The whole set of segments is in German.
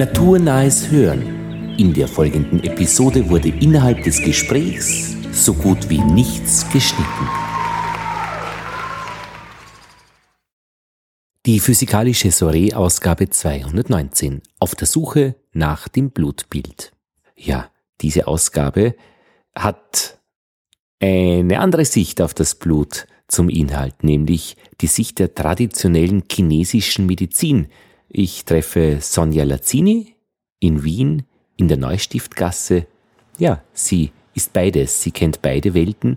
Naturnahes Hören. In der folgenden Episode wurde innerhalb des Gesprächs so gut wie nichts geschnitten. Die physikalische Soiree-Ausgabe 219 auf der Suche nach dem Blutbild. Ja, diese Ausgabe hat eine andere Sicht auf das Blut zum Inhalt, nämlich die Sicht der traditionellen chinesischen Medizin. Ich treffe Sonja Lazzini in Wien in der Neustiftgasse. Ja, sie ist beides. Sie kennt beide Welten,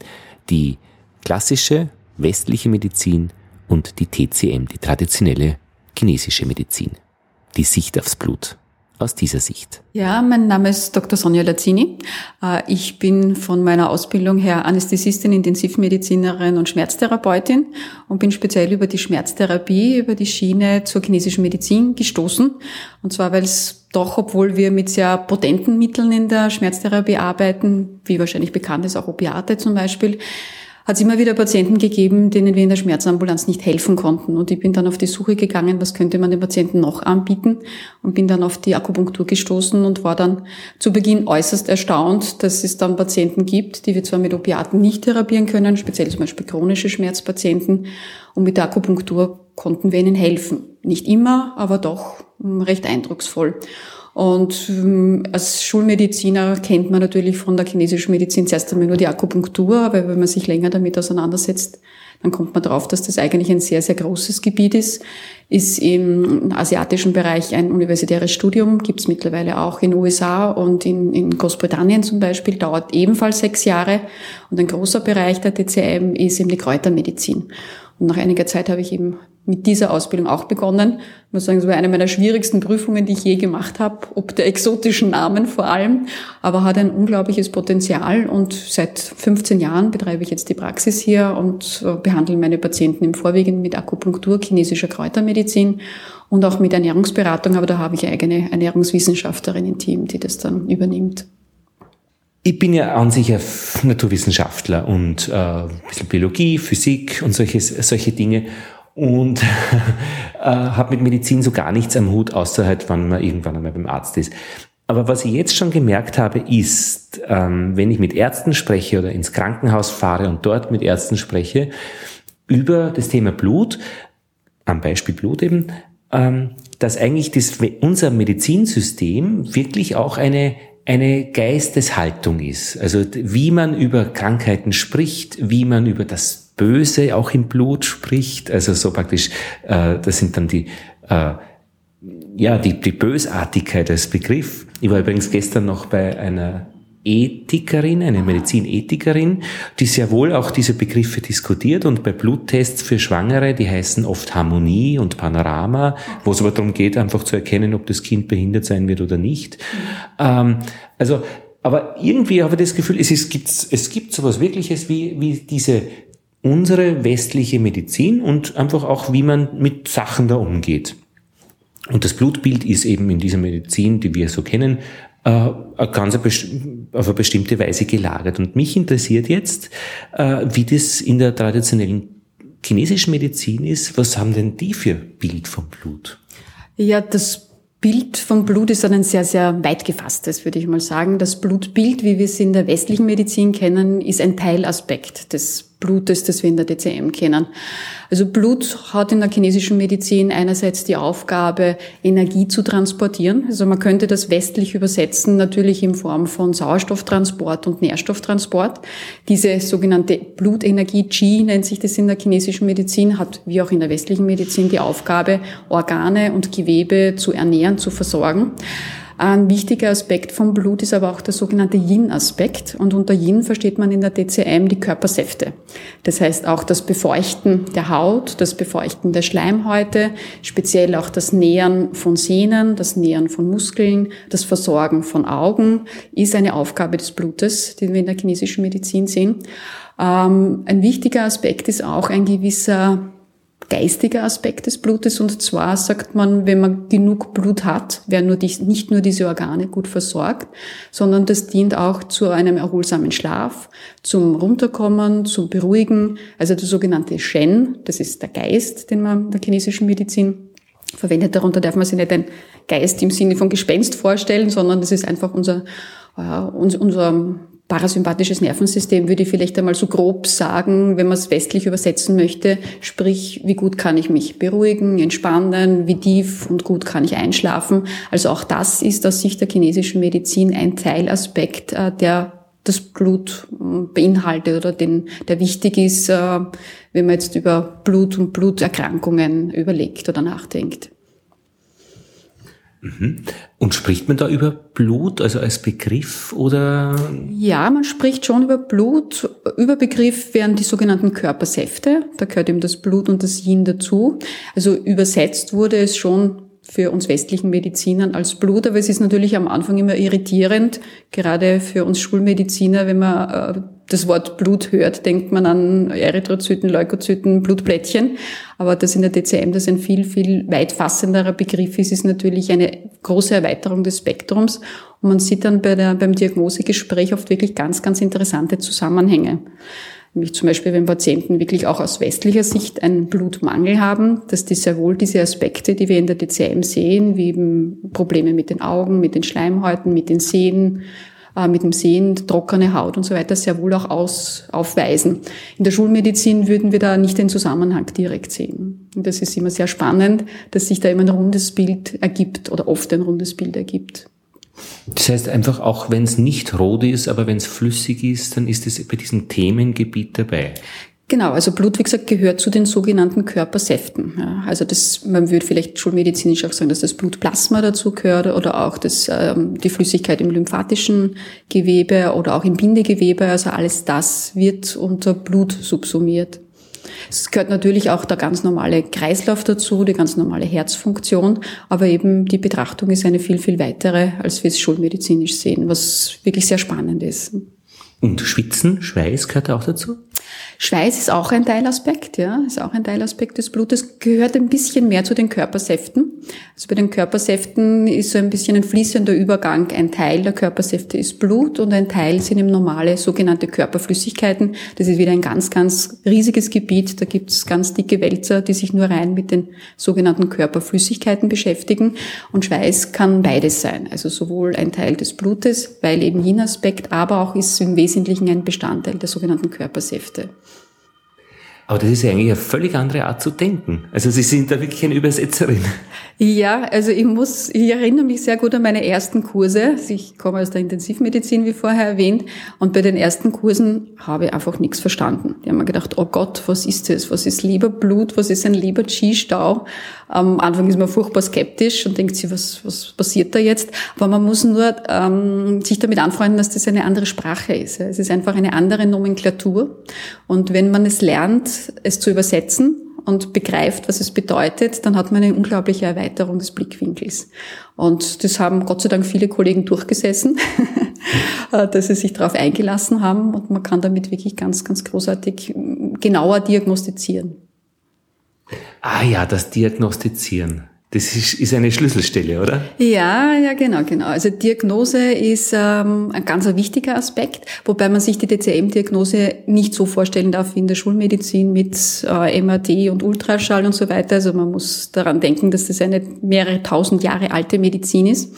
die klassische westliche Medizin und die TCM, die traditionelle chinesische Medizin. Die Sicht aufs Blut aus dieser Sicht? Ja, mein Name ist Dr. Sonja Lazzini. Äh, ich bin von meiner Ausbildung her Anästhesistin, Intensivmedizinerin und Schmerztherapeutin und bin speziell über die Schmerztherapie, über die Schiene zur chinesischen Medizin gestoßen. Und zwar, weil es doch, obwohl wir mit sehr potenten Mitteln in der Schmerztherapie arbeiten, wie wahrscheinlich bekannt ist, auch Opiate zum Beispiel, hat es immer wieder Patienten gegeben, denen wir in der Schmerzambulanz nicht helfen konnten. Und ich bin dann auf die Suche gegangen, was könnte man den Patienten noch anbieten und bin dann auf die Akupunktur gestoßen und war dann zu Beginn äußerst erstaunt, dass es dann Patienten gibt, die wir zwar mit Opiaten nicht therapieren können, speziell zum Beispiel chronische Schmerzpatienten, und mit der Akupunktur konnten wir ihnen helfen. Nicht immer, aber doch hm, recht eindrucksvoll. Und ähm, als Schulmediziner kennt man natürlich von der chinesischen Medizin zuerst einmal nur die Akupunktur, aber wenn man sich länger damit auseinandersetzt, dann kommt man drauf, dass das eigentlich ein sehr, sehr großes Gebiet ist. Ist im asiatischen Bereich ein universitäres Studium, gibt es mittlerweile auch in USA und in, in Großbritannien zum Beispiel, dauert ebenfalls sechs Jahre. Und ein großer Bereich der TCM ist eben die Kräutermedizin. Und nach einiger Zeit habe ich eben mit dieser Ausbildung auch begonnen. Ich muss sagen, es war eine meiner schwierigsten Prüfungen, die ich je gemacht habe, ob der exotischen Namen vor allem, aber hat ein unglaubliches Potenzial und seit 15 Jahren betreibe ich jetzt die Praxis hier und äh, behandle meine Patienten im Vorwiegend mit Akupunktur, chinesischer Kräutermedizin und auch mit Ernährungsberatung, aber da habe ich eigene Ernährungswissenschaftlerin im Team, die das dann übernimmt. Ich bin ja an sich ein Naturwissenschaftler und äh, ein bisschen Biologie, Physik und solche, solche Dinge und äh, habe mit Medizin so gar nichts am Hut, außer halt, wann man irgendwann einmal beim Arzt ist. Aber was ich jetzt schon gemerkt habe, ist, ähm, wenn ich mit Ärzten spreche oder ins Krankenhaus fahre und dort mit Ärzten spreche, über das Thema Blut, am Beispiel Blut eben, ähm, dass eigentlich das, unser Medizinsystem wirklich auch eine, eine Geisteshaltung ist. Also wie man über Krankheiten spricht, wie man über das Böse auch im Blut spricht. Also so praktisch, äh, das sind dann die, äh, ja, die, die Bösartigkeit als Begriff. Ich war übrigens gestern noch bei einer Ethikerin, eine Medizinethikerin, die sehr wohl auch diese Begriffe diskutiert und bei Bluttests für Schwangere, die heißen oft Harmonie und Panorama, wo es aber darum geht, einfach zu erkennen, ob das Kind behindert sein wird oder nicht. Ähm, also, aber irgendwie habe ich das Gefühl, es, ist, gibt, es gibt sowas Wirkliches wie, wie diese unsere westliche Medizin und einfach auch, wie man mit Sachen da umgeht. Und das Blutbild ist eben in dieser Medizin, die wir so kennen, äh, ganz auf eine bestimmte Weise gelagert. Und mich interessiert jetzt, äh, wie das in der traditionellen chinesischen Medizin ist. Was haben denn die für Bild vom Blut? Ja, das Bild vom Blut ist ein sehr, sehr weit gefasstes, würde ich mal sagen. Das Blutbild, wie wir es in der westlichen Medizin kennen, ist ein Teilaspekt des Blutes, das wir in der DCM kennen. Also Blut hat in der chinesischen Medizin einerseits die Aufgabe, Energie zu transportieren. Also man könnte das westlich übersetzen, natürlich in Form von Sauerstofftransport und Nährstofftransport. Diese sogenannte Blutenergie, Qi nennt sich das in der chinesischen Medizin, hat wie auch in der westlichen Medizin die Aufgabe, Organe und Gewebe zu ernähren, zu versorgen. Ein wichtiger Aspekt vom Blut ist aber auch der sogenannte Yin-Aspekt. Und unter Yin versteht man in der DCM die Körpersäfte. Das heißt auch das Befeuchten der Haut, das Befeuchten der Schleimhäute, speziell auch das Nähern von Sehnen, das Nähern von Muskeln, das Versorgen von Augen ist eine Aufgabe des Blutes, die wir in der chinesischen Medizin sehen. Ähm, ein wichtiger Aspekt ist auch ein gewisser geistiger Aspekt des Blutes. Und zwar sagt man, wenn man genug Blut hat, werden nur die, nicht nur diese Organe gut versorgt, sondern das dient auch zu einem erholsamen Schlaf, zum Runterkommen, zum Beruhigen. Also der sogenannte Shen, das ist der Geist, den man in der chinesischen Medizin verwendet. Darunter darf man sich nicht ein Geist im Sinne von Gespenst vorstellen, sondern das ist einfach unser, äh, unser parasympathisches Nervensystem, würde ich vielleicht einmal so grob sagen, wenn man es westlich übersetzen möchte, sprich, wie gut kann ich mich beruhigen, entspannen, wie tief und gut kann ich einschlafen. Also auch das ist aus Sicht der chinesischen Medizin ein Teilaspekt, äh, der das Blut äh, beinhaltet oder den, der wichtig ist, äh, wenn man jetzt über Blut und Bluterkrankungen überlegt oder nachdenkt. Mhm. Und spricht man da über Blut, also als Begriff oder? Ja, man spricht schon über Blut. Überbegriff wären die sogenannten Körpersäfte. Da gehört eben das Blut und das Yin dazu. Also übersetzt wurde es schon für uns westlichen Medizinern als Blut, aber es ist natürlich am Anfang immer irritierend, gerade für uns Schulmediziner, wenn man äh, das Wort Blut hört, denkt man an Erythrozyten, Leukozyten, Blutplättchen. Aber das in der DCM, das ein viel, viel weitfassenderer Begriff ist, ist natürlich eine große Erweiterung des Spektrums. Und man sieht dann bei der, beim Diagnosegespräch oft wirklich ganz, ganz interessante Zusammenhänge. Nämlich zum Beispiel, wenn Patienten wirklich auch aus westlicher Sicht einen Blutmangel haben, dass die sehr wohl diese Aspekte, die wir in der DCM sehen, wie eben Probleme mit den Augen, mit den Schleimhäuten, mit den Sehnen, äh, mit dem Sehen, trockene Haut und so weiter sehr wohl auch aus, aufweisen. In der Schulmedizin würden wir da nicht den Zusammenhang direkt sehen. Und das ist immer sehr spannend, dass sich da immer ein rundes Bild ergibt oder oft ein rundes Bild ergibt. Das heißt einfach auch, wenn es nicht rot ist, aber wenn es flüssig ist, dann ist es bei diesem Themengebiet dabei. Genau, also Blut, wie gesagt, gehört zu den sogenannten Körpersäften. Ja, also das, man würde vielleicht schulmedizinisch auch sagen, dass das Blutplasma dazu gehört oder auch das, ähm, die Flüssigkeit im lymphatischen Gewebe oder auch im Bindegewebe. Also alles das wird unter Blut subsumiert. Es gehört natürlich auch der ganz normale Kreislauf dazu, die ganz normale Herzfunktion, aber eben die Betrachtung ist eine viel, viel weitere, als wir es schulmedizinisch sehen, was wirklich sehr spannend ist. Und Schwitzen, Schweiß gehört auch dazu? Schweiß ist auch ein Teilaspekt, ja, ist auch ein Teilaspekt des Blutes, gehört ein bisschen mehr zu den Körpersäften. Also bei den Körpersäften ist so ein bisschen ein fließender Übergang. Ein Teil der Körpersäfte ist Blut und ein Teil sind eben normale sogenannte Körperflüssigkeiten. Das ist wieder ein ganz, ganz riesiges Gebiet. Da gibt es ganz dicke Wälzer, die sich nur rein mit den sogenannten Körperflüssigkeiten beschäftigen. Und Schweiß kann beides sein. Also sowohl ein Teil des Blutes, weil eben jener Aspekt, aber auch ist im Wesentlichen ein Bestandteil der sogenannten Körpersäfte. Aber das ist ja eigentlich eine völlig andere Art zu denken. Also Sie sind da wirklich eine Übersetzerin. Ja, also ich muss, ich erinnere mich sehr gut an meine ersten Kurse. Ich komme aus der Intensivmedizin, wie vorher erwähnt. Und bei den ersten Kursen habe ich einfach nichts verstanden. Die haben mir gedacht, oh Gott, was ist das? Was ist Leberblut? Was ist ein Leber-Chi-Stau? Am Anfang ist man furchtbar skeptisch und denkt sich, was, was passiert da jetzt? Aber man muss nur ähm, sich damit anfreunden, dass das eine andere Sprache ist. Es ist einfach eine andere Nomenklatur. Und wenn man es lernt, es zu übersetzen und begreift, was es bedeutet, dann hat man eine unglaubliche Erweiterung des Blickwinkels. Und das haben Gott sei Dank viele Kollegen durchgesessen, dass sie sich darauf eingelassen haben und man kann damit wirklich ganz, ganz großartig genauer diagnostizieren. Ah ja, das Diagnostizieren. Das ist, ist eine Schlüsselstelle, oder? Ja, ja, genau, genau. Also Diagnose ist ähm, ein ganz wichtiger Aspekt, wobei man sich die DCM-Diagnose nicht so vorstellen darf wie in der Schulmedizin mit äh, MRT und Ultraschall und so weiter. Also man muss daran denken, dass das eine mehrere tausend Jahre alte Medizin ist.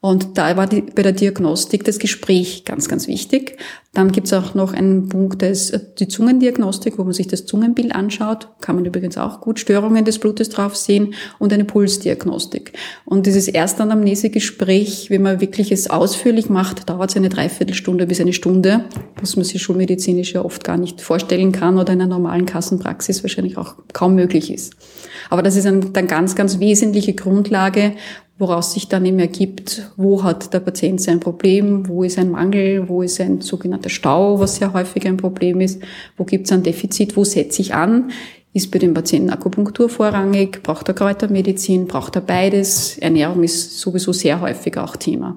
Und da war die, bei der Diagnostik das Gespräch ganz, ganz wichtig. Dann gibt's auch noch einen Punkt, das die Zungendiagnostik, wo man sich das Zungenbild anschaut. Kann man übrigens auch gut Störungen des Blutes drauf sehen und eine Pulsdiagnostik. Und dieses Erstanamnesegespräch, wenn man wirklich es ausführlich macht, dauert es eine Dreiviertelstunde bis eine Stunde, was man sich schulmedizinisch ja oft gar nicht vorstellen kann oder in einer normalen Kassenpraxis wahrscheinlich auch kaum möglich ist. Aber das ist eine dann ganz, ganz wesentliche Grundlage, woraus sich dann eben ergibt, wo hat der Patient sein Problem, wo ist ein Mangel, wo ist ein sogenannter Stau, was sehr häufig ein Problem ist, wo gibt es ein Defizit, wo setze ich an, ist bei dem Patienten Akupunktur vorrangig, braucht er Kräutermedizin, braucht er beides, Ernährung ist sowieso sehr häufig auch Thema.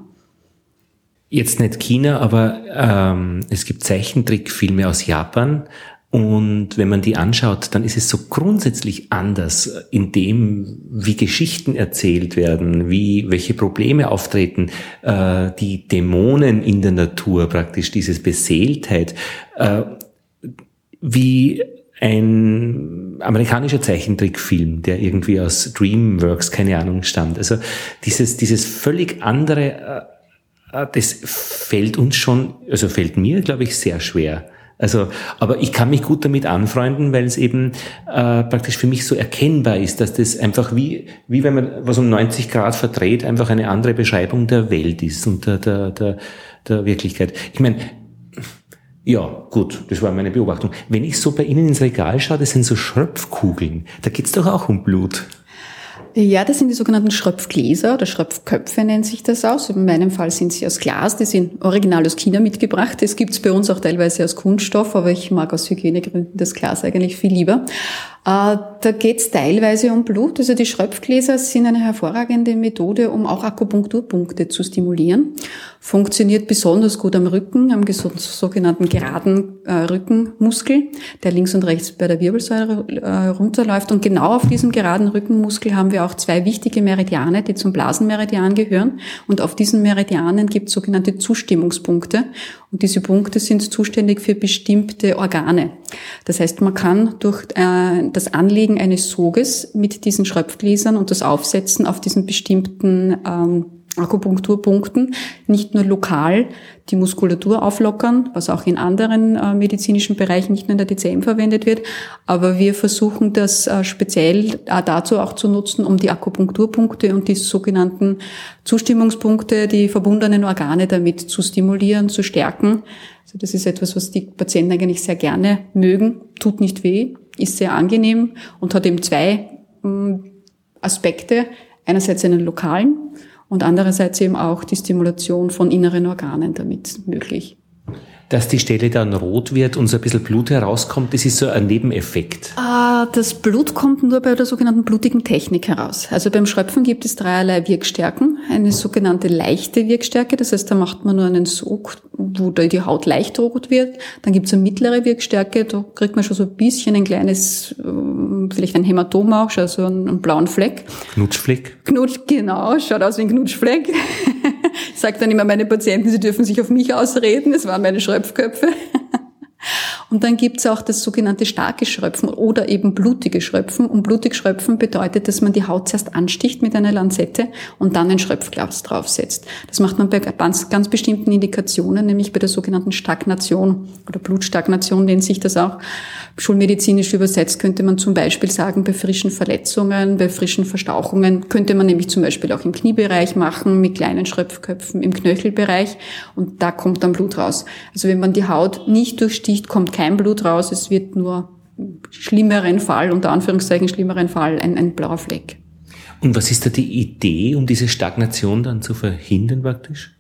Jetzt nicht China, aber ähm, es gibt Zeichentrickfilme aus Japan, und wenn man die anschaut, dann ist es so grundsätzlich anders in dem, wie Geschichten erzählt werden, wie, welche Probleme auftreten, äh, die Dämonen in der Natur praktisch, dieses Beseeltheit, äh, wie ein amerikanischer Zeichentrickfilm, der irgendwie aus DreamWorks, keine Ahnung, stammt. Also dieses, dieses völlig andere, äh, äh das fällt uns schon, also fällt mir, glaube ich, sehr schwer. Also, aber ich kann mich gut damit anfreunden, weil es eben äh, praktisch für mich so erkennbar ist, dass das einfach wie, wie wenn man was um 90 Grad verdreht, einfach eine andere Beschreibung der Welt ist und der, der, der, der Wirklichkeit. Ich meine, ja, gut, das war meine Beobachtung. Wenn ich so bei Ihnen ins Regal schaue, das sind so Schröpfkugeln. Da geht's doch auch um Blut. Ja, das sind die sogenannten Schröpfgläser oder Schröpfköpfe nennt sich das aus. In meinem Fall sind sie aus Glas, die sind original aus China mitgebracht. Das gibt's bei uns auch teilweise aus Kunststoff, aber ich mag aus Hygienegründen das Glas eigentlich viel lieber. Äh, da geht es teilweise um Blut. Also die Schröpfgläser sind eine hervorragende Methode, um auch Akupunkturpunkte zu stimulieren. Funktioniert besonders gut am Rücken, am sogenannten geraden äh, Rückenmuskel, der links und rechts bei der Wirbelsäule äh, runterläuft. Und genau auf diesem geraden Rückenmuskel haben wir auch zwei wichtige Meridiane, die zum Blasenmeridian gehören. Und auf diesen Meridianen gibt es sogenannte Zustimmungspunkte. Und diese Punkte sind zuständig für bestimmte Organe. Das heißt, man kann durch äh, das Anlegen eines Soges mit diesen Schröpfgläsern und das Aufsetzen auf diesen bestimmten ähm, Akupunkturpunkten nicht nur lokal die Muskulatur auflockern, was auch in anderen äh, medizinischen Bereichen, nicht nur in der DCM verwendet wird, aber wir versuchen das äh, speziell äh, dazu auch zu nutzen, um die Akupunkturpunkte und die sogenannten Zustimmungspunkte, die verbundenen Organe damit zu stimulieren, zu stärken. Also das ist etwas, was die Patienten eigentlich sehr gerne mögen, tut nicht weh, ist sehr angenehm und hat eben zwei ähm, Aspekte. Einerseits einen lokalen und andererseits eben auch die Stimulation von inneren Organen damit möglich dass die Stelle dann rot wird und so ein bisschen Blut herauskommt, das ist so ein Nebeneffekt? Ah, das Blut kommt nur bei der sogenannten blutigen Technik heraus. Also beim Schröpfen gibt es dreierlei Wirkstärken. Eine sogenannte leichte Wirkstärke, das heißt, da macht man nur einen Sog, wo die Haut leicht rot wird. Dann gibt es eine mittlere Wirkstärke, da kriegt man schon so ein bisschen ein kleines, ähm, vielleicht ein Hämatom auch, also einen blauen Fleck. Knutschfleck? Knutsch, genau, schaut aus wie ein Knutschfleck. ich sage dann immer meine Patienten, sie dürfen sich auf mich ausreden, es waren meine Schröpfköpfe. Und dann gibt's auch das sogenannte starke Schröpfen oder eben blutige Schröpfen. Und blutig Schröpfen bedeutet, dass man die Haut zuerst ansticht mit einer Lanzette und dann ein Schröpfglas draufsetzt. Das macht man bei ganz, ganz bestimmten Indikationen, nämlich bei der sogenannten Stagnation oder Blutstagnation nennt sich das auch. Schulmedizinisch übersetzt könnte man zum Beispiel sagen, bei frischen Verletzungen, bei frischen Verstauchungen könnte man nämlich zum Beispiel auch im Kniebereich machen, mit kleinen Schröpfköpfen im Knöchelbereich und da kommt dann Blut raus. Also wenn man die Haut nicht durchsticht, kommt kein Blut raus, es wird nur schlimmeren Fall, unter Anführungszeichen schlimmeren Fall, ein, ein blauer Fleck. Und was ist da die Idee, um diese Stagnation dann zu verhindern praktisch?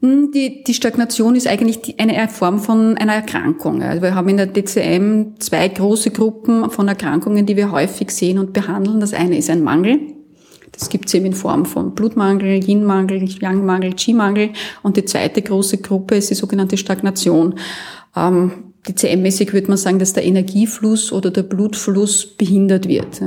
Hm, die, die Stagnation ist eigentlich eine Form von einer Erkrankung. Also wir haben in der DCM zwei große Gruppen von Erkrankungen, die wir häufig sehen und behandeln. Das eine ist ein Mangel. Das gibt es eben in Form von Blutmangel, Yin-Mangel, Yang-Mangel, Qi-Mangel. Und die zweite große Gruppe ist die sogenannte Stagnation. Ähm, DCM-mäßig würde man sagen, dass der Energiefluss oder der Blutfluss behindert wird.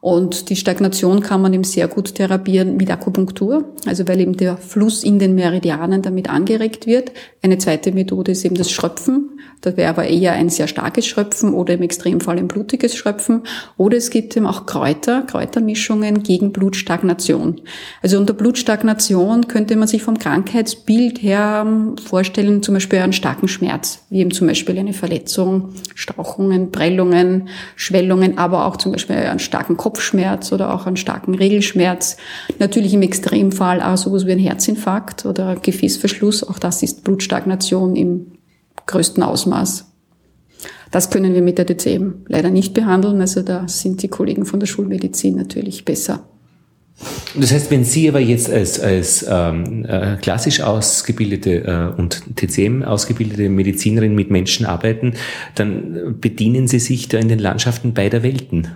Und die Stagnation kann man eben sehr gut therapieren mit Akupunktur, also weil eben der Fluss in den Meridianen damit angeregt wird. Eine zweite Methode ist eben das Schröpfen. Da wäre aber eher ein sehr starkes Schröpfen oder im Extremfall ein blutiges Schröpfen. Oder es gibt eben auch Kräuter, Kräutermischungen gegen Blutstagnation. Also unter Blutstagnation könnte man sich vom Krankheitsbild her ähm, vorstellen, zum Beispiel einen starken Schmerz, wie eben zum Beispiel eine Verletzung, Stauchungen, Prellungen, Schwellungen, aber auch zum Beispiel einen starken Kopf Kopfschmerz oder auch einen starken Regelschmerz. Natürlich im Extremfall auch sowas wie ein Herzinfarkt oder Gefäßverschluss. Auch das ist Blutstagnation im größten Ausmaß. Das können wir mit der DCM leider nicht behandeln. Also da sind die Kollegen von der Schulmedizin natürlich besser. Das heißt, wenn Sie aber jetzt als, als ähm, äh, klassisch ausgebildete äh, und TCM ausgebildete Medizinerin mit Menschen arbeiten, dann bedienen Sie sich da in den Landschaften beider Welten.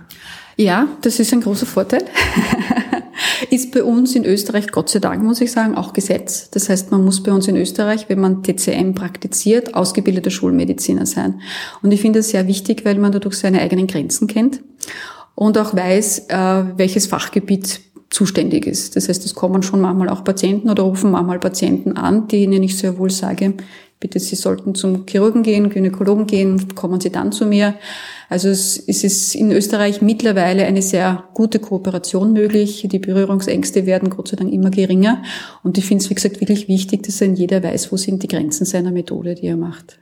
Ja, das ist ein großer Vorteil. ist bei uns in Österreich, Gott sei Dank, muss ich sagen, auch Gesetz. Das heißt, man muss bei uns in Österreich, wenn man TCM praktiziert, ausgebildeter Schulmediziner sein. Und ich finde das sehr wichtig, weil man dadurch seine eigenen Grenzen kennt und auch weiß, äh, welches Fachgebiet zuständig ist. Das heißt, es kommen schon manchmal auch Patienten oder rufen manchmal Patienten an, denen ich sehr wohl sage, bitte, Sie sollten zum Chirurgen gehen, Gynäkologen gehen, kommen Sie dann zu mir. Also es, ist in Österreich mittlerweile eine sehr gute Kooperation möglich. Die Berührungsängste werden Gott sei Dank immer geringer. Und ich finde es, wie gesagt, wirklich wichtig, dass ein jeder weiß, wo sind die Grenzen seiner Methode, die er macht.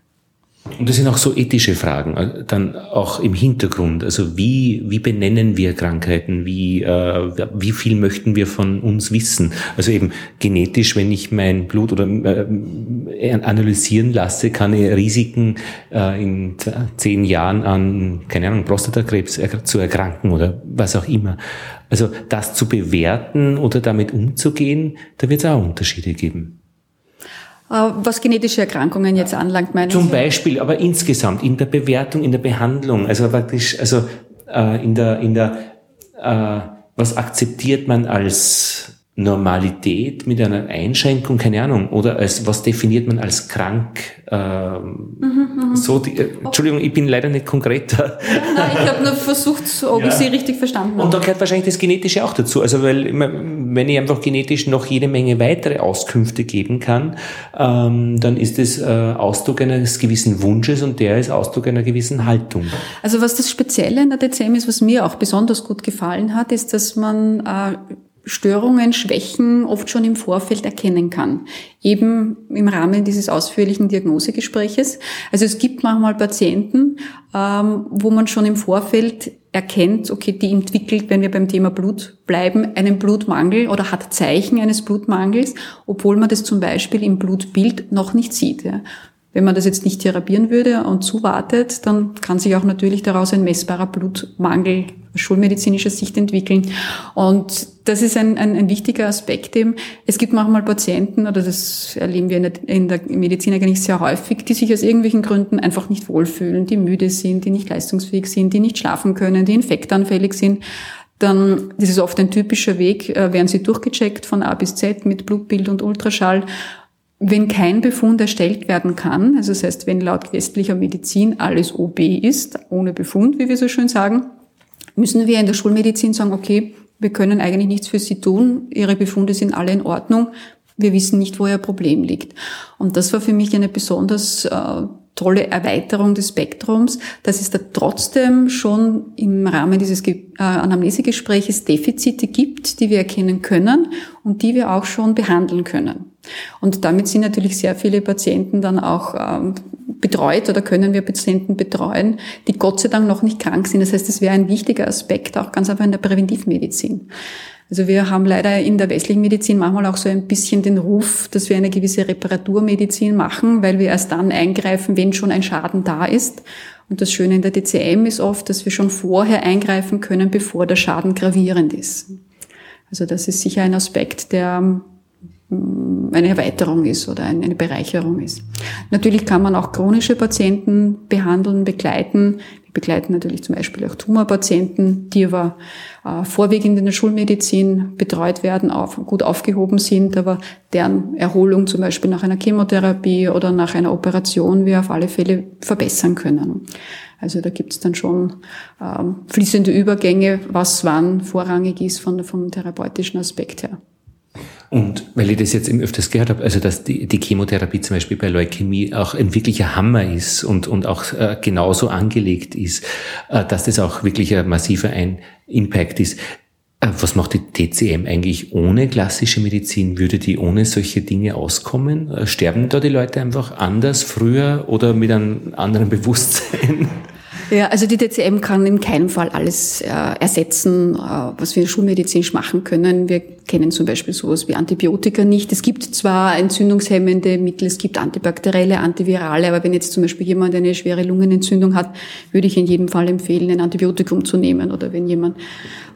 Und das sind auch so ethische Fragen, äh, dann auch im Hintergrund. Also wie, wie benennen wir Krankheiten? Wie, äh, wie viel möchten wir von uns wissen? Also eben genetisch, wenn ich mein Blut oder äh, analysieren lasse, kann ich Risiken äh, in zehn Jahren an, keine Ahnung, Prostatakrebs zu erkranken oder was auch immer. Also das zu bewerten oder damit umzugehen, da wird es auch Unterschiede geben. Äh, was genetische Erkrankungen jetzt anlangt, meine Zum Beispiel, aber insgesamt in der Bewertung, in der Behandlung, also praktisch, also äh, in der, in der, äh, was akzeptiert man als Normalität mit einer Einschränkung, keine Ahnung, oder als was definiert man als krank? Ähm, mhm, mhm. so die, äh, Entschuldigung, ich bin leider nicht konkreter. Nein, ich habe nur versucht, ob ja. ich Sie richtig verstanden habe. Und da gehört wahrscheinlich das Genetische auch dazu. Also weil wenn ich einfach genetisch noch jede Menge weitere Auskünfte geben kann, ähm, dann ist es äh, Ausdruck eines gewissen Wunsches und der ist Ausdruck einer gewissen Haltung. Also was das Spezielle in der DCM ist, was mir auch besonders gut gefallen hat, ist, dass man äh, Störungen, Schwächen oft schon im Vorfeld erkennen kann. Eben im Rahmen dieses ausführlichen Diagnosegespräches. Also es gibt manchmal Patienten, ähm, wo man schon im Vorfeld erkennt, okay, die entwickelt, wenn wir beim Thema Blut bleiben, einen Blutmangel oder hat Zeichen eines Blutmangels, obwohl man das zum Beispiel im Blutbild noch nicht sieht. Wenn man das jetzt nicht therapieren würde und zuwartet, dann kann sich auch natürlich daraus ein messbarer Blutmangel schulmedizinischer Sicht entwickeln. Und das ist ein, ein, ein wichtiger Aspekt eben. Es gibt manchmal Patienten, oder das erleben wir in der, in der Medizin eigentlich sehr häufig, die sich aus irgendwelchen Gründen einfach nicht wohlfühlen, die müde sind, die nicht leistungsfähig sind, die nicht schlafen können, die infektanfällig sind dann, das ist oft ein typischer Weg, äh, werden sie durchgecheckt von A bis Z mit Blutbild und Ultraschall wenn kein Befund erstellt werden kann, also das heißt, wenn laut westlicher Medizin alles OB ist, ohne Befund, wie wir so schön sagen, müssen wir in der Schulmedizin sagen, okay, wir können eigentlich nichts für Sie tun, Ihre Befunde sind alle in Ordnung, wir wissen nicht, wo Ihr Problem liegt. Und das war für mich eine besonders äh, tolle Erweiterung des Spektrums, dass es da trotzdem schon im Rahmen dieses äh, Anamnesegespräches Defizite gibt, die wir erkennen können und die wir auch schon behandeln können. Und damit sind natürlich sehr viele Patienten dann auch ähm, betreut oder können wir Patienten betreuen, die Gott sei Dank noch nicht krank sind. Das heißt, es wäre ein wichtiger Aspekt auch ganz einfach in der Präventivmedizin. Also wir haben leider in der westlichen Medizin manchmal auch so ein bisschen den Ruf, dass wir eine gewisse Reparaturmedizin machen, weil wir erst dann eingreifen, wenn schon ein Schaden da ist. Und das Schöne in der DCM ist oft, dass wir schon vorher eingreifen können, bevor der Schaden gravierend ist. Also das ist sicher ein Aspekt, der eine Erweiterung ist oder eine Bereicherung ist. Natürlich kann man auch chronische Patienten behandeln, begleiten begleiten natürlich zum Beispiel auch Tumorpatienten, die aber äh, vorwiegend in der Schulmedizin betreut werden, gut aufgehoben sind, aber deren Erholung zum Beispiel nach einer Chemotherapie oder nach einer Operation wir auf alle Fälle verbessern können. Also da gibt es dann schon ähm, fließende Übergänge, was wann vorrangig ist vom therapeutischen Aspekt her. Und weil ich das jetzt eben öfters gehört habe, also dass die, die Chemotherapie zum Beispiel bei Leukämie auch ein wirklicher Hammer ist und, und auch äh, genauso angelegt ist, äh, dass das auch wirklich ein massiver ein Impact ist. Äh, was macht die TCM eigentlich ohne klassische Medizin? Würde die ohne solche Dinge auskommen? Äh, sterben da die Leute einfach anders, früher oder mit einem anderen Bewusstsein? Ja, also die DCM kann in keinem Fall alles äh, ersetzen, äh, was wir schulmedizinisch machen können. Wir kennen zum Beispiel sowas wie Antibiotika nicht. Es gibt zwar entzündungshemmende Mittel, es gibt antibakterielle, antivirale, aber wenn jetzt zum Beispiel jemand eine schwere Lungenentzündung hat, würde ich in jedem Fall empfehlen, ein Antibiotikum zu nehmen. Oder wenn jemand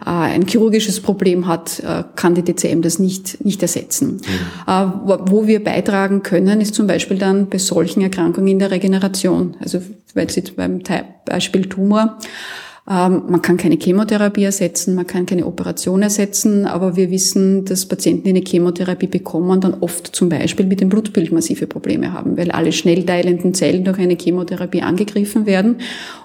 äh, ein chirurgisches Problem hat, äh, kann die DCM das nicht, nicht ersetzen. Mhm. Äh, wo wir beitragen können, ist zum Beispiel dann bei solchen Erkrankungen in der Regeneration. Also weil Sie beim Beispiel Tumor ähm, man kann keine Chemotherapie ersetzen, man kann keine Operation ersetzen, aber wir wissen, dass Patienten, die eine Chemotherapie bekommen, dann oft zum Beispiel mit dem Blutbild massive Probleme haben, weil alle schnell teilenden Zellen durch eine Chemotherapie angegriffen werden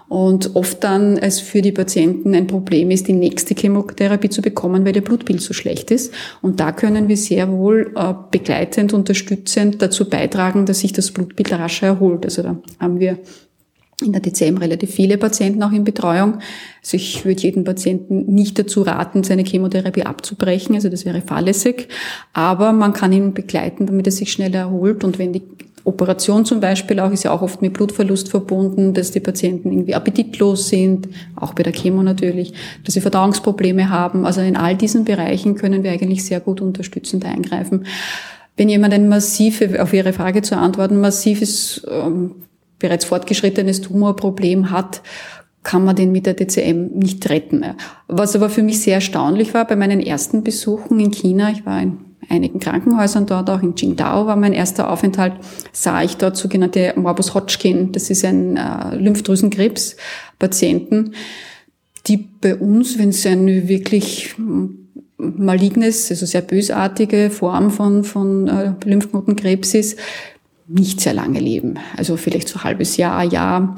Und oft dann es für die Patienten ein Problem ist, die nächste Chemotherapie zu bekommen, weil der Blutbild so schlecht ist. Und da können wir sehr wohl äh, begleitend, unterstützend dazu beitragen, dass sich das Blutbild rascher erholt. Also da haben wir in der DCM relativ viele Patienten auch in Betreuung. Also ich würde jeden Patienten nicht dazu raten, seine Chemotherapie abzubrechen. Also das wäre fahrlässig. Aber man kann ihn begleiten, damit er sich schneller erholt. Und wenn die Operation zum Beispiel auch ist ja auch oft mit Blutverlust verbunden, dass die Patienten irgendwie appetitlos sind, auch bei der Chemo natürlich, dass sie Verdauungsprobleme haben. Also in all diesen Bereichen können wir eigentlich sehr gut unterstützend eingreifen. Wenn jemand ein massive, auf Ihre Frage zu antworten, massives, ähm, bereits fortgeschrittenes Tumorproblem hat, kann man den mit der DCM nicht retten. Was aber für mich sehr erstaunlich war bei meinen ersten Besuchen in China, ich war in einigen Krankenhäusern dort, auch in Qingdao war mein erster Aufenthalt, sah ich dort sogenannte Morbus Hodgkin, das ist ein äh, Lymphdrüsenkrebs-Patienten, die bei uns, wenn es eine wirklich malignes, also sehr bösartige Form von, von äh, Lymphknotenkrebs ist, nicht sehr lange leben. Also vielleicht so ein halbes Jahr, Jahr.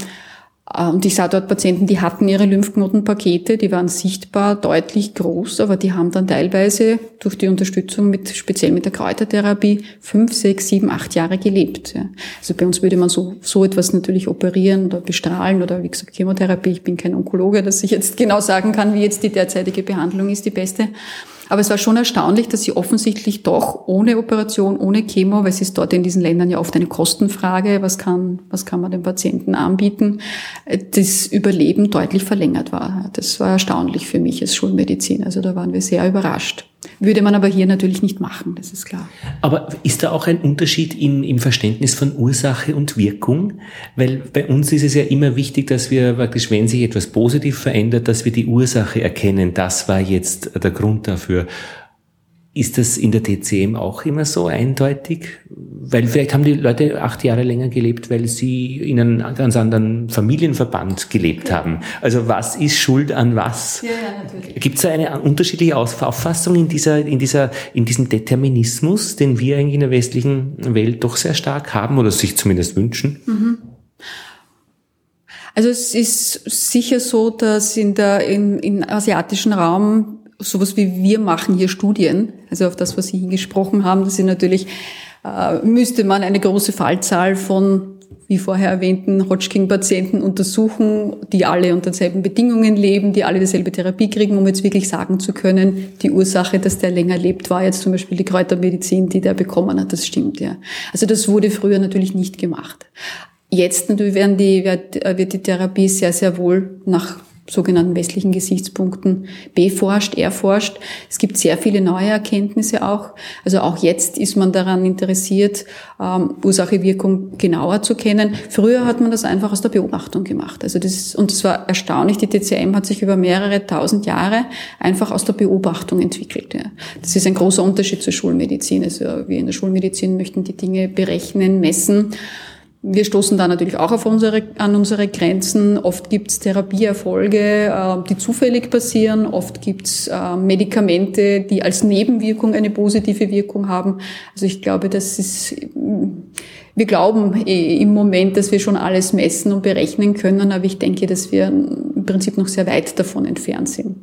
Äh, und ich sah dort Patienten, die hatten ihre Lymphknotenpakete, die waren sichtbar deutlich groß, aber die haben dann teilweise durch die Unterstützung mit, speziell mit der Kräutertherapie, fünf, sechs, sieben, acht Jahre gelebt. Also bei uns würde man so, so etwas natürlich operieren oder bestrahlen oder wie gesagt Chemotherapie. Ich bin kein Onkologe, dass ich jetzt genau sagen kann, wie jetzt die derzeitige Behandlung ist, die beste. Aber es war schon erstaunlich, dass sie offensichtlich doch ohne Operation, ohne Chemo, weil es ist dort in diesen Ländern ja oft eine Kostenfrage, was kann, was kann man den Patienten anbieten, das Überleben deutlich verlängert war. Das war erstaunlich für mich als Schulmedizin. Also da waren wir sehr überrascht. Würde man aber hier natürlich nicht machen, das ist klar. Aber ist da auch ein Unterschied in, im Verständnis von Ursache und Wirkung? Weil bei uns ist es ja immer wichtig, dass wir praktisch, wenn sich etwas positiv verändert, dass wir die Ursache erkennen. Das war jetzt der Grund dafür. Ist das in der TCM auch immer so eindeutig? Weil vielleicht haben die Leute acht Jahre länger gelebt, weil sie in einem ganz anderen Familienverband gelebt ja. haben. Also was ist Schuld an was? Ja, ja. Gibt es da eine unterschiedliche Auffassung in dieser, in dieser, in diesem Determinismus, den wir eigentlich in der westlichen Welt doch sehr stark haben oder sich zumindest wünschen? Mhm. Also es ist sicher so, dass in der, in, im asiatischen Raum sowas wie wir machen hier Studien, also auf das, was Sie hingesprochen haben, das ist natürlich, äh, müsste man eine große Fallzahl von wie vorher erwähnten Hodgkin-Patienten untersuchen, die alle unter denselben Bedingungen leben, die alle dieselbe Therapie kriegen, um jetzt wirklich sagen zu können, die Ursache, dass der länger lebt, war jetzt zum Beispiel die Kräutermedizin, die der bekommen hat. Das stimmt, ja. Also das wurde früher natürlich nicht gemacht. Jetzt natürlich werden die, wird, wird die Therapie sehr, sehr wohl nach sogenannten westlichen Gesichtspunkten beforscht, erforscht. Es gibt sehr viele neue Erkenntnisse auch. Also auch jetzt ist man daran interessiert, ähm, Ursache-Wirkung genauer zu kennen. Früher hat man das einfach aus der Beobachtung gemacht. Also das ist, und es war erstaunlich, die TCM hat sich über mehrere tausend Jahre einfach aus der Beobachtung entwickelt. Ja. Das ist ein großer Unterschied zur Schulmedizin. Also wir in der Schulmedizin möchten die Dinge berechnen, messen. Wir stoßen da natürlich auch auf unsere, an unsere Grenzen. Oft gibt es Therapieerfolge, äh, die zufällig passieren. Oft gibt es äh, Medikamente, die als Nebenwirkung eine positive Wirkung haben. Also ich glaube, das ist wir glauben eh im Moment, dass wir schon alles messen und berechnen können, aber ich denke, dass wir im Prinzip noch sehr weit davon entfernt sind.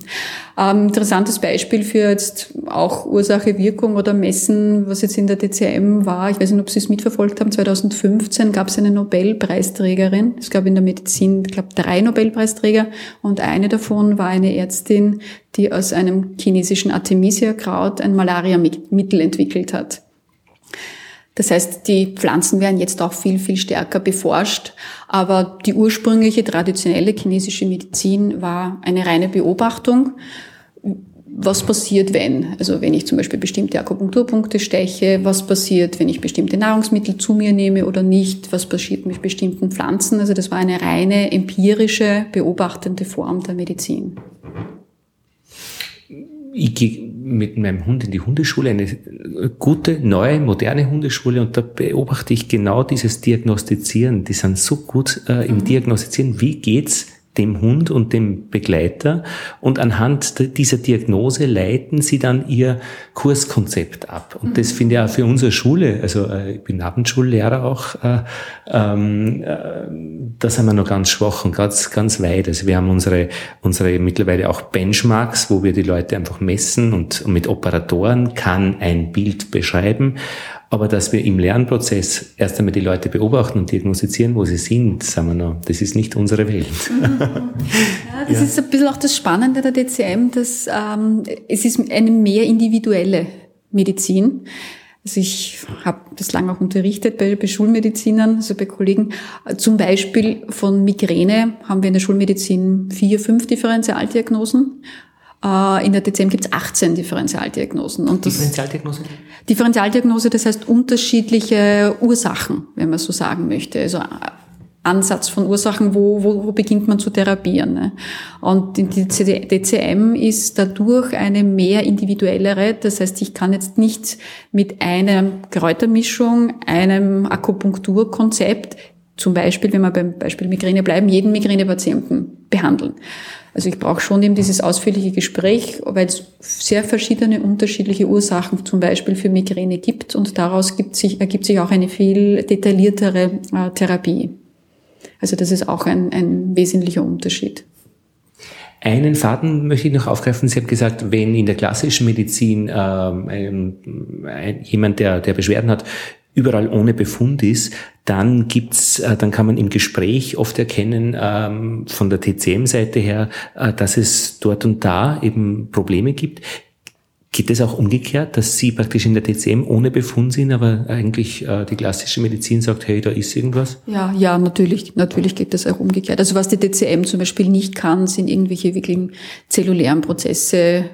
Ähm, interessantes Beispiel für jetzt auch Ursache, Wirkung oder Messen, was jetzt in der DCM war, ich weiß nicht, ob Sie es mitverfolgt haben, 2015 gab es eine Nobelpreisträgerin. Es gab in der Medizin, ich glaube, drei Nobelpreisträger und eine davon war eine Ärztin, die aus einem chinesischen Artemisia-Kraut ein Malaria-Mittel entwickelt hat. Das heißt, die Pflanzen werden jetzt auch viel, viel stärker beforscht. Aber die ursprüngliche traditionelle chinesische Medizin war eine reine Beobachtung. Was passiert, wenn? Also wenn ich zum Beispiel bestimmte Akupunkturpunkte steche, was passiert, wenn ich bestimmte Nahrungsmittel zu mir nehme oder nicht? Was passiert mit bestimmten Pflanzen? Also das war eine reine empirische, beobachtende Form der Medizin. Ich mit meinem Hund in die Hundeschule, eine gute, neue, moderne Hundeschule und da beobachte ich genau dieses Diagnostizieren. Die sind so gut äh, im mhm. Diagnostizieren, wie geht's dem Hund und dem Begleiter und anhand dieser Diagnose leiten sie dann ihr Kurskonzept ab. Und das finde ich auch für unsere Schule, also äh, ich bin Abendschullehrer auch, äh, ähm, äh, da sind wir noch ganz schwach und ganz, ganz weit. Also wir haben unsere, unsere mittlerweile auch Benchmarks, wo wir die Leute einfach messen und, und mit Operatoren kann ein Bild beschreiben. Aber dass wir im Lernprozess erst einmal die Leute beobachten und diagnostizieren, wo sie sind, sagen wir noch, das ist nicht unsere Welt. Ja, das ja. ist ein bisschen auch das Spannende der DCM, dass ähm, es ist eine mehr individuelle Medizin. Also ich habe das lange auch unterrichtet bei, bei Schulmedizinern, also bei Kollegen. Zum Beispiel von Migräne haben wir in der Schulmedizin vier, fünf Differentialdiagnosen in der DCM gibt es 18 Differentialdiagnosen. Und das Differentialdiagnose? Differentialdiagnose, das heißt unterschiedliche Ursachen, wenn man so sagen möchte. Also äh, Ansatz von Ursachen, wo, wo, wo beginnt man zu therapieren. Ne? Und die DCM ist dadurch eine mehr individuellere. Das heißt, ich kann jetzt nicht mit einer Kräutermischung, einem Akupunkturkonzept, zum Beispiel, wenn wir beim Beispiel Migräne bleiben, jeden Migränepatienten behandeln. Also ich brauche schon eben dieses ausführliche Gespräch, weil es sehr verschiedene unterschiedliche Ursachen zum Beispiel für Migräne gibt und daraus gibt sich, ergibt sich auch eine viel detailliertere äh, Therapie. Also das ist auch ein, ein wesentlicher Unterschied. Einen Faden möchte ich noch aufgreifen. Sie haben gesagt, wenn in der klassischen Medizin ähm, ein, ein, jemand, der, der Beschwerden hat, überall ohne Befund ist, dann gibt's, äh, dann kann man im Gespräch oft erkennen ähm, von der TCM-Seite her, äh, dass es dort und da eben Probleme gibt. Geht es auch umgekehrt, dass Sie praktisch in der TCM ohne Befund sind, aber eigentlich äh, die klassische Medizin sagt, hey, da ist irgendwas? Ja, ja, natürlich, natürlich geht das auch umgekehrt. Also was die TCM zum Beispiel nicht kann, sind irgendwelche wirklichen zellulären Prozesse,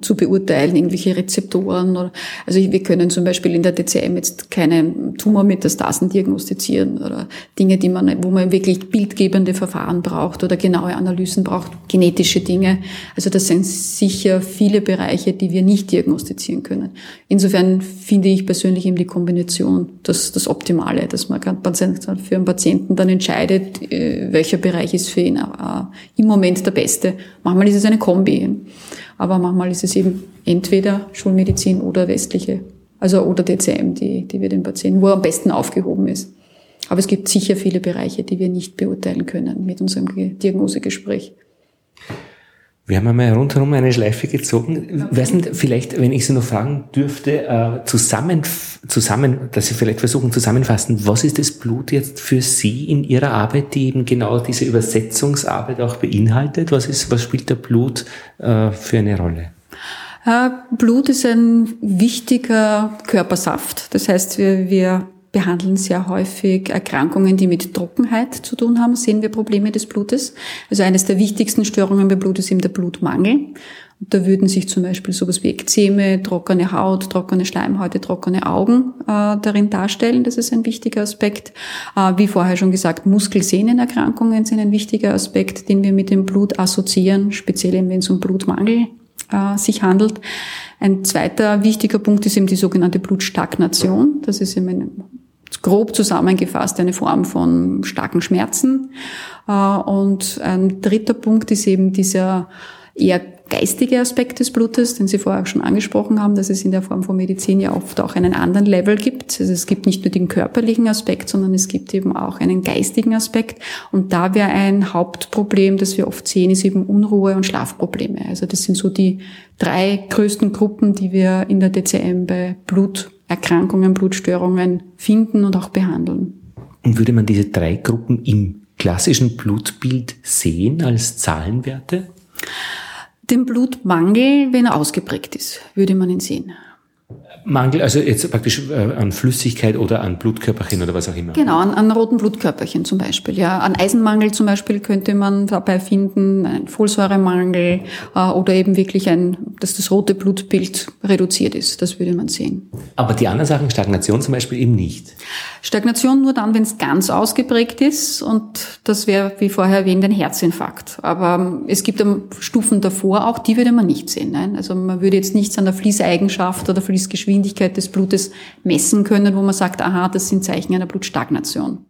zu beurteilen, irgendwelche Rezeptoren. Oder, also wir können zum Beispiel in der DCM jetzt keine Tumormetastasen diagnostizieren oder Dinge, die man, wo man wirklich bildgebende Verfahren braucht oder genaue Analysen braucht, genetische Dinge. Also das sind sicher viele Bereiche, die wir nicht diagnostizieren können. Insofern finde ich persönlich eben die Kombination das, das Optimale, dass man für einen Patienten dann entscheidet, äh, welcher Bereich ist für ihn äh, im Moment der beste. Manchmal ist es eine Kombi. Aber manchmal ist es eben entweder Schulmedizin oder westliche, also oder DCM, die, die wir den Patienten, wo er am besten aufgehoben ist. Aber es gibt sicher viele Bereiche, die wir nicht beurteilen können mit unserem Diagnosegespräch. Wir haben einmal rundherum eine Schleife gezogen. Weiß nicht, vielleicht, wenn ich Sie noch fragen dürfte, äh, zusammen, zusammen, dass Sie vielleicht versuchen zusammenfassen, was ist das Blut jetzt für Sie in Ihrer Arbeit, die eben genau diese Übersetzungsarbeit auch beinhaltet? Was ist, was spielt der Blut äh, für eine Rolle? Äh, Blut ist ein wichtiger Körpersaft. Das heißt, wir, wir behandeln sehr häufig Erkrankungen, die mit Trockenheit zu tun haben, sehen wir Probleme des Blutes. Also eines der wichtigsten Störungen beim Blut ist eben der Blutmangel. Und da würden sich zum Beispiel sowas wie Ekzeme, trockene Haut, trockene Schleimhäute, trockene Augen äh, darin darstellen. Das ist ein wichtiger Aspekt. Äh, wie vorher schon gesagt, Muskelsehnenerkrankungen sind ein wichtiger Aspekt, den wir mit dem Blut assoziieren, speziell wenn es um Blutmangel äh, sich handelt. Ein zweiter wichtiger Punkt ist eben die sogenannte Blutstagnation. Das ist eben ein grob zusammengefasst eine Form von starken Schmerzen. Äh, und ein dritter Punkt ist eben dieser eher geistige Aspekt des Blutes, den Sie vorher schon angesprochen haben, dass es in der Form von Medizin ja oft auch einen anderen Level gibt. Also es gibt nicht nur den körperlichen Aspekt, sondern es gibt eben auch einen geistigen Aspekt. Und da wäre ein Hauptproblem, das wir oft sehen, ist eben Unruhe und Schlafprobleme. Also das sind so die drei größten Gruppen, die wir in der DCM bei Blut Erkrankungen, Blutstörungen finden und auch behandeln. Und würde man diese drei Gruppen im klassischen Blutbild sehen als Zahlenwerte? Den Blutmangel, wenn er ausgeprägt ist, würde man ihn sehen. Mangel, also jetzt praktisch äh, an Flüssigkeit oder an Blutkörperchen oder was auch immer. Genau, an, an roten Blutkörperchen zum Beispiel. Ja, an Eisenmangel zum Beispiel könnte man dabei finden, ein Folsäuremangel äh, oder eben wirklich ein, dass das rote Blutbild reduziert ist. Das würde man sehen. Aber die anderen Sachen, Stagnation zum Beispiel eben nicht. Stagnation nur dann, wenn es ganz ausgeprägt ist und das wäre, wie vorher erwähnt, ein Herzinfarkt. Aber ähm, es gibt Stufen davor auch, die würde man nicht sehen. Nein? Also man würde jetzt nichts an der Fließeigenschaft oder Fließgeschwindigkeit Geschwindigkeit des Blutes messen können, wo man sagt, aha, das sind Zeichen einer Blutstagnation.